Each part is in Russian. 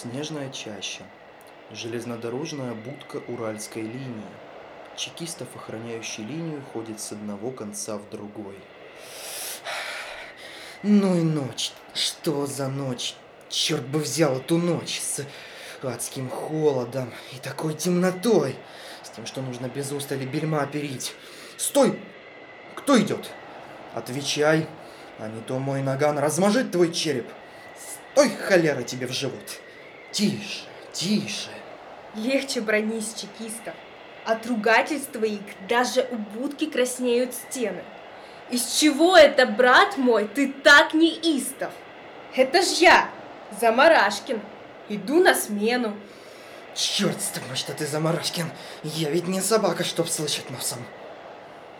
Снежная чаща. Железнодорожная будка Уральской линии. Чекистов, охраняющий линию, ходит с одного конца в другой. Ну и ночь. Что за ночь? Черт бы взял эту ночь с адским холодом и такой темнотой. С тем, что нужно без устали бельма перить. Стой! Кто идет? Отвечай, а не то мой наган размажет твой череп. Стой, холера, тебе в живот. Тише, тише. Легче бронись чекистов. От ругательств твоих даже у будки краснеют стены. Из чего это, брат мой, ты так неистов? Это ж я, Замарашкин. Иду на смену. Черт с тобой, что ты Замарашкин. Я ведь не собака, чтоб слышать носом.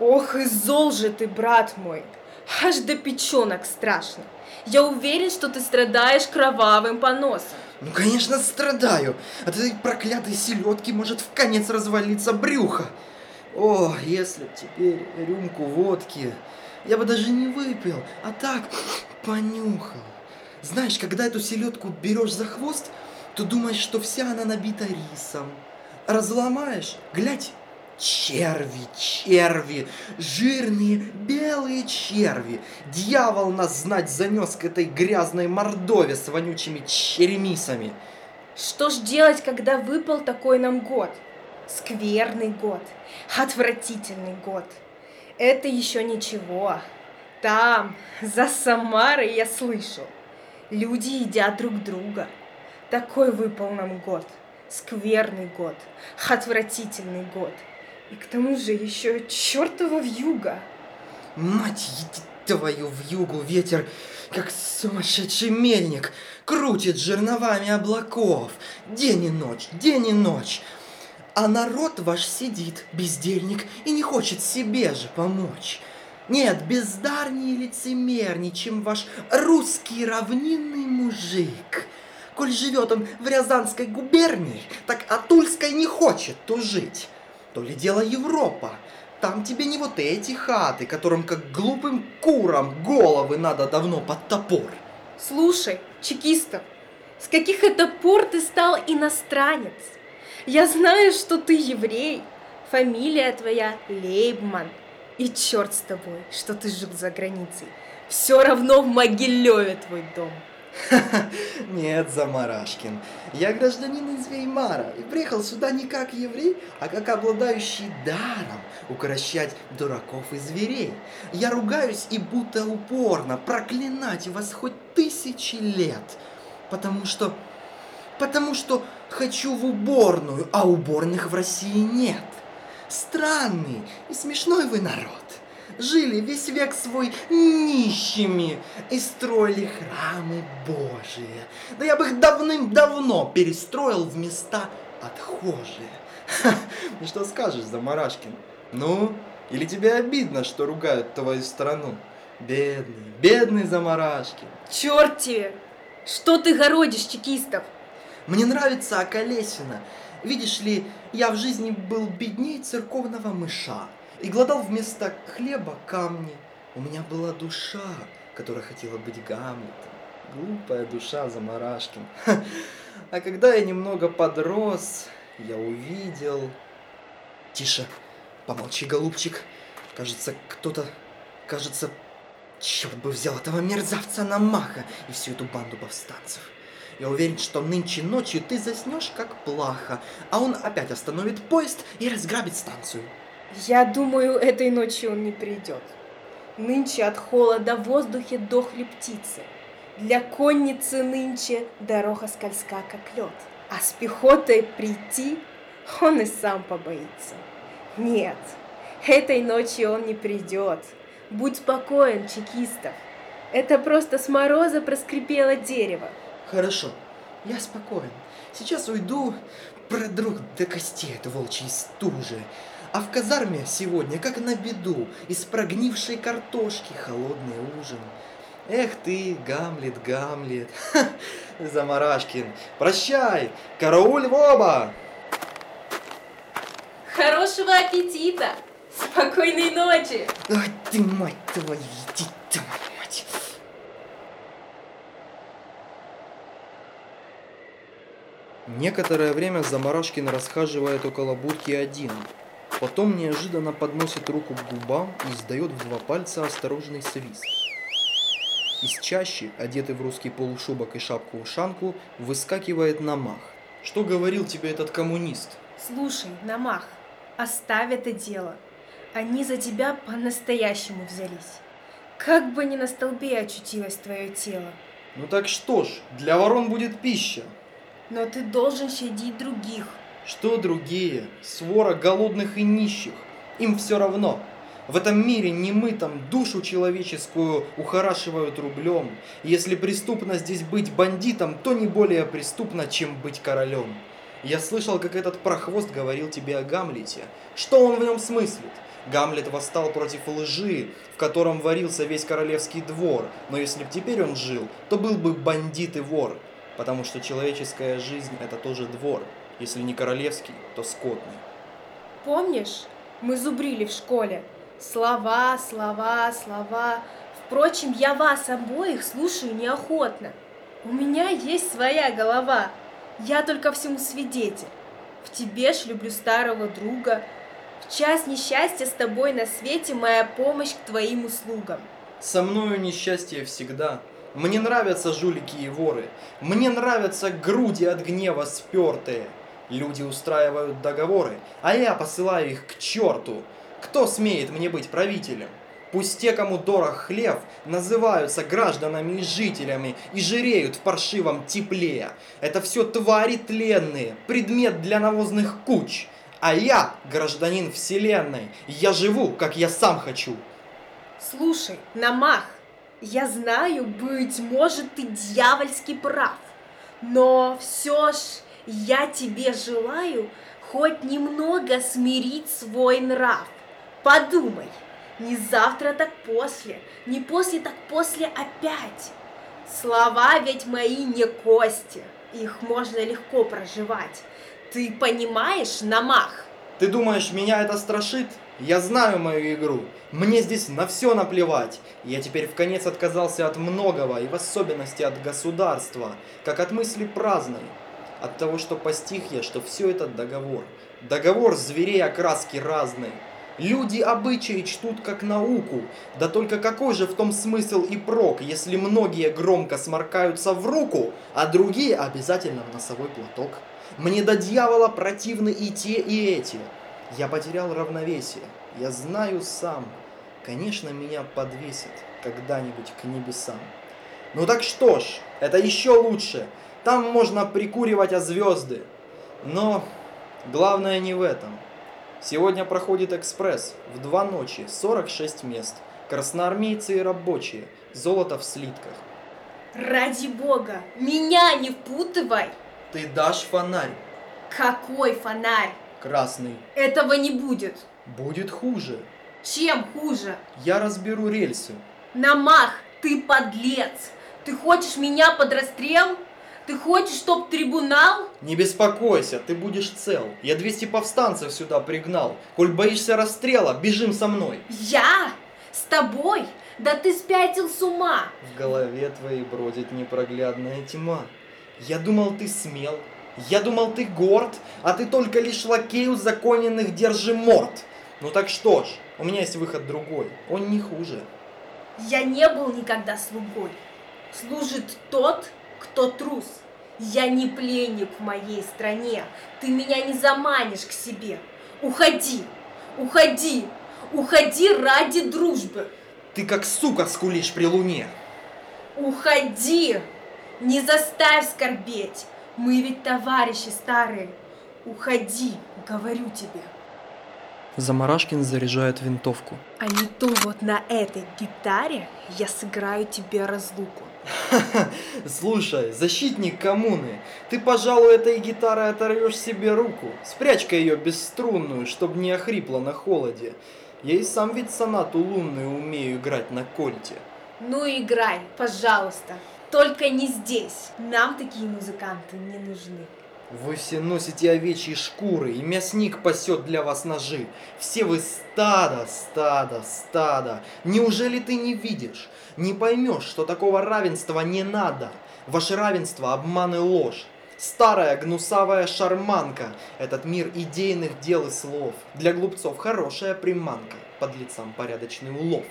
Ох и зол же ты, брат мой. Аж до печенок страшно. Я уверен, что ты страдаешь кровавым поносом. Ну, конечно, страдаю. От этой проклятой селедки может в конец развалиться брюхо. О, если б теперь рюмку водки. Я бы даже не выпил, а так понюхал. Знаешь, когда эту селедку берешь за хвост, то думаешь, что вся она набита рисом. Разломаешь, глядь, Черви, черви, жирные белые черви. Дьявол нас знать занес к этой грязной мордове с вонючими черемисами. Что ж делать, когда выпал такой нам год? Скверный год, отвратительный год. Это еще ничего. Там, за Самарой, я слышал, люди едят друг друга. Такой выпал нам год. Скверный год, отвратительный год. И к тому же еще чертова вьюга. Мать твою вьюгу, ветер, как сумасшедший мельник, крутит жерновами облаков. День и ночь, день и ночь. А народ ваш сидит, бездельник, и не хочет себе же помочь. Нет, бездарнее лицемерней, чем ваш русский равнинный мужик. Коль живет он в Рязанской губернии, так от Тульской не хочет тужить. То ли дело Европа. Там тебе не вот эти хаты, которым как глупым курам головы надо давно под топор. Слушай, чекистов, с каких это пор ты стал иностранец? Я знаю, что ты еврей, фамилия твоя Лейбман. И черт с тобой, что ты жил за границей. Все равно в Могилеве твой дом. Нет, Замарашкин, я гражданин из Веймара и приехал сюда не как еврей, а как обладающий даром укращать дураков и зверей. Я ругаюсь и будто упорно проклинать вас хоть тысячи лет, потому что... потому что хочу в уборную, а уборных в России нет. Странный и смешной вы народ жили весь век свой нищими и строили храмы Божии. Да я бы их давным-давно перестроил в места отхожие. Ха, и что скажешь, Замарашкин? Ну, или тебе обидно, что ругают твою страну? Бедный, бедный Замарашкин. Черт тебе! Что ты городишь, чекистов? Мне нравится Околесина. Видишь ли, я в жизни был бедней церковного мыша и глодал вместо хлеба камни. У меня была душа, которая хотела быть Гамлетом. Глупая душа Замарашкин. А когда я немного подрос, я увидел... Тише, помолчи, голубчик. Кажется, кто-то... Кажется, черт бы взял этого мерзавца Намаха и всю эту банду повстанцев. Я уверен, что нынче ночью ты заснешь как плаха, а он опять остановит поезд и разграбит станцию. Я думаю, этой ночью он не придет. Нынче от холода в воздухе дохли птицы. Для конницы нынче дорога скользка, как лед. А с пехотой прийти он и сам побоится. Нет, этой ночью он не придет. Будь спокоен, чекистов. Это просто с мороза проскрипело дерево. Хорошо, я спокоен. Сейчас уйду, продру до костей эту волчьей стужи. А в казарме сегодня, как на беду, из прогнившей картошки холодный ужин. Эх ты, Гамлет, Гамлет, Ха, Замарашкин, прощай, карауль в оба! Хорошего аппетита! Спокойной ночи! Ай ты, мать твою, иди ты, мать! Некоторое время Замарашкин расхаживает около будки один. Потом неожиданно подносит руку к губам и издает в два пальца осторожный свист. Из чащи, одетый в русский полушубок и шапку-ушанку, выскакивает Намах. Что говорил тебе этот коммунист? Слушай, Намах, оставь это дело. Они за тебя по-настоящему взялись. Как бы ни на столбе очутилось твое тело. Ну так что ж, для ворон будет пища. Но ты должен щадить других. Что другие? Свора голодных и нищих. Им все равно. В этом мире немытом душу человеческую ухорашивают рублем. Если преступно здесь быть бандитом, то не более преступно, чем быть королем. Я слышал, как этот прохвост говорил тебе о Гамлете. Что он в нем смыслит? Гамлет восстал против лжи, в котором варился весь королевский двор, но если б теперь он жил, то был бы бандит и вор, потому что человеческая жизнь это тоже двор, если не королевский, то скотный. Помнишь, мы зубрили в школе? Слова, слова, слова. Впрочем, я вас обоих слушаю неохотно. У меня есть своя голова. Я только всему свидетель. В тебе ж люблю старого друга. В час несчастья с тобой на свете моя помощь к твоим услугам. Со мною несчастье всегда. Мне нравятся жулики и воры. Мне нравятся груди от гнева спертые. Люди устраивают договоры, а я посылаю их к черту. Кто смеет мне быть правителем? Пусть те, кому дорог хлеб, называются гражданами и жителями и жиреют в паршивом тепле. Это все твари тленные, предмет для навозных куч. А я гражданин вселенной, я живу, как я сам хочу. Слушай, Намах, я знаю, быть может, ты дьявольски прав. Но все ж я тебе желаю хоть немного смирить свой нрав. Подумай, не завтра, так после, не после, так после опять. Слова ведь мои не кости, их можно легко проживать. Ты понимаешь, Намах? Ты думаешь, меня это страшит? Я знаю мою игру. Мне здесь на все наплевать. Я теперь в конец отказался от многого, и в особенности от государства, как от мысли праздной. От того, что постиг я, что все это договор. Договор зверей окраски разные. Люди обычаи чтут как науку, да только какой же в том смысл и прок, если многие громко сморкаются в руку, а другие обязательно в носовой платок. Мне до дьявола противны и те, и эти. Я потерял равновесие. Я знаю сам. Конечно, меня подвесят когда-нибудь к небесам. Ну так что ж, это еще лучше. Там можно прикуривать о звезды. Но главное не в этом. Сегодня проходит экспресс. В два ночи 46 мест. Красноармейцы и рабочие. Золото в слитках. Ради бога, меня не впутывай! Ты дашь фонарь? Какой фонарь? Красный. Этого не будет. Будет хуже. Чем хуже? Я разберу рельсы. Намах, ты подлец! Ты хочешь меня под расстрел? Ты хочешь, чтоб трибунал? Не беспокойся, ты будешь цел. Я 200 повстанцев сюда пригнал. Коль боишься расстрела, бежим со мной. Я? С тобой? Да ты спятил с ума! В голове твоей бродит непроглядная тьма. Я думал, ты смел. Я думал, ты горд, а ты только лишь лакей узаконенных держи морд. Ну так что ж, у меня есть выход другой. Он не хуже. Я не был никогда слугой. Служит тот, кто трус. Я не пленник в моей стране. Ты меня не заманишь к себе. Уходи, уходи, уходи ради дружбы. Ты как сука скулишь при луне. Уходи, не заставь скорбеть. Мы ведь товарищи старые. Уходи, говорю тебе. Замарашкин заряжает винтовку. А не то вот на этой гитаре я сыграю тебе разлуку. Слушай, защитник коммуны, ты, пожалуй, этой гитарой оторвешь себе руку. Спрячь-ка ее бесструнную, чтобы не охрипла на холоде. Я и сам ведь сонату лунную умею играть на кольте. Ну играй, пожалуйста. Только не здесь. Нам такие музыканты не нужны. Вы все носите овечьи шкуры, и мясник пасет для вас ножи. Все вы стадо, стадо, стадо. Неужели ты не видишь, не поймешь, что такого равенства не надо? Ваше равенство – обман и ложь. Старая гнусавая шарманка. Этот мир идейных дел и слов. Для глупцов хорошая приманка. Под лицам порядочный улов.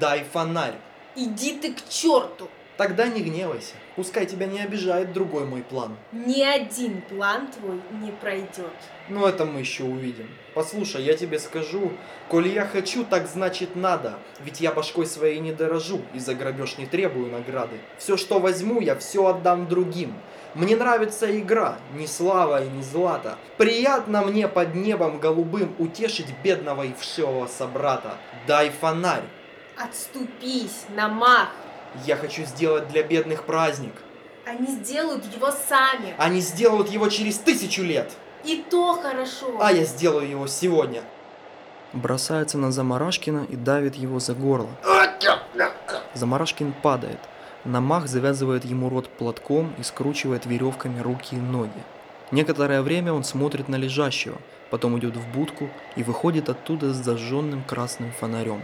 Дай фонарь. Иди ты к черту! Тогда не гневайся. Пускай тебя не обижает другой мой план. Ни один план твой не пройдет. Ну это мы еще увидим. Послушай, я тебе скажу, коли я хочу, так значит надо. Ведь я башкой своей не дорожу и за грабеж не требую награды. Все, что возьму, я все отдам другим. Мне нравится игра, не слава и не злата. Приятно мне под небом голубым утешить бедного и вшивого собрата. Дай фонарь. Отступись, намах! Я хочу сделать для бедных праздник. Они сделают его сами. Они сделают его через тысячу лет. И то хорошо. А я сделаю его сегодня. Бросается на Замарашкина и давит его за горло. Замарашкин падает. Намах завязывает ему рот платком и скручивает веревками руки и ноги. Некоторое время он смотрит на лежащего, потом идет в будку и выходит оттуда с зажженным красным фонарем.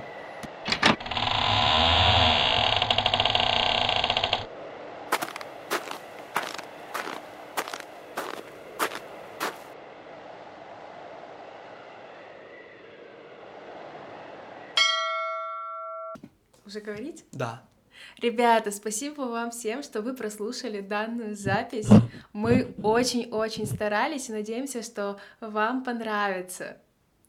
Уже говорить? Да. Ребята, спасибо вам всем, что вы прослушали данную запись. Мы очень-очень старались и надеемся, что вам понравится.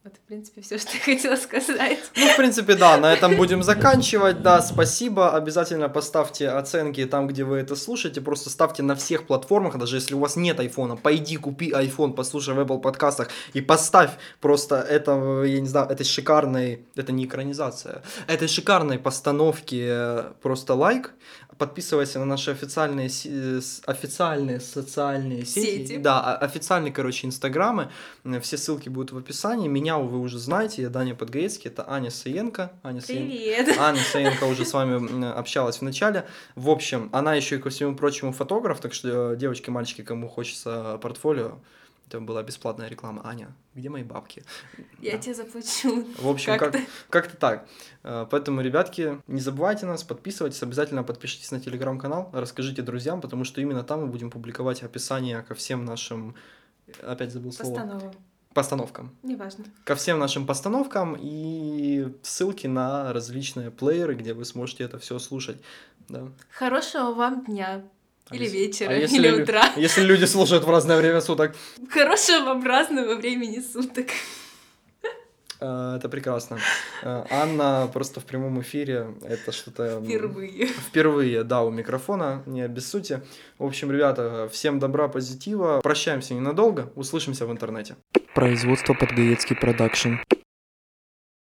Вот, в принципе, все, что я хотела сказать. Ну, в принципе, да, на этом будем заканчивать. Да, спасибо. Обязательно поставьте оценки там, где вы это слушаете. Просто ставьте на всех платформах, даже если у вас нет айфона. Пойди, купи iPhone, послушай в Apple подкастах и поставь просто это, я не знаю, этой шикарной, это не экранизация, этой шикарной постановки э, просто лайк. Подписывайся на наши официальные, э, официальные социальные сети. Сети. Да, официальные, короче, инстаграмы. Все ссылки будут в описании. Меня вы уже знаете, я Даня Подгаецкий, это Аня Саенко. Аня Саен- Привет! Аня Саенко уже с вами общалась в начале. В общем, она еще и ко всему прочему фотограф, так что, э, девочки, мальчики, кому хочется портфолио, это была бесплатная реклама. Аня, где мои бабки? Я Да. тебе заплачу. В общем, как- Как-то. как-то так. Э, Поэтому, ребятки, не забывайте нас, подписывайтесь, обязательно подпишитесь на телеграм-канал, расскажите друзьям, потому что именно там мы будем публиковать описание ко всем нашим, опять забыл слово, Постанова. постановкам. Неважно. Ко всем нашим постановкам и ссылки на различные плееры, где вы сможете это все слушать. Да. Хорошего вам дня. А Или если- вечера, а если или лю- утра. Если люди слушают в разное время суток, Хорошего вам разного времени суток. э, это прекрасно. Э, Анна просто в прямом эфире, это что-то... Впервые. Впервые, да, у микрофона, не обессудьте. В общем, ребята, всем добра, позитива. Прощаемся ненадолго, услышимся в интернете. Производство Подгаецкий продакшн.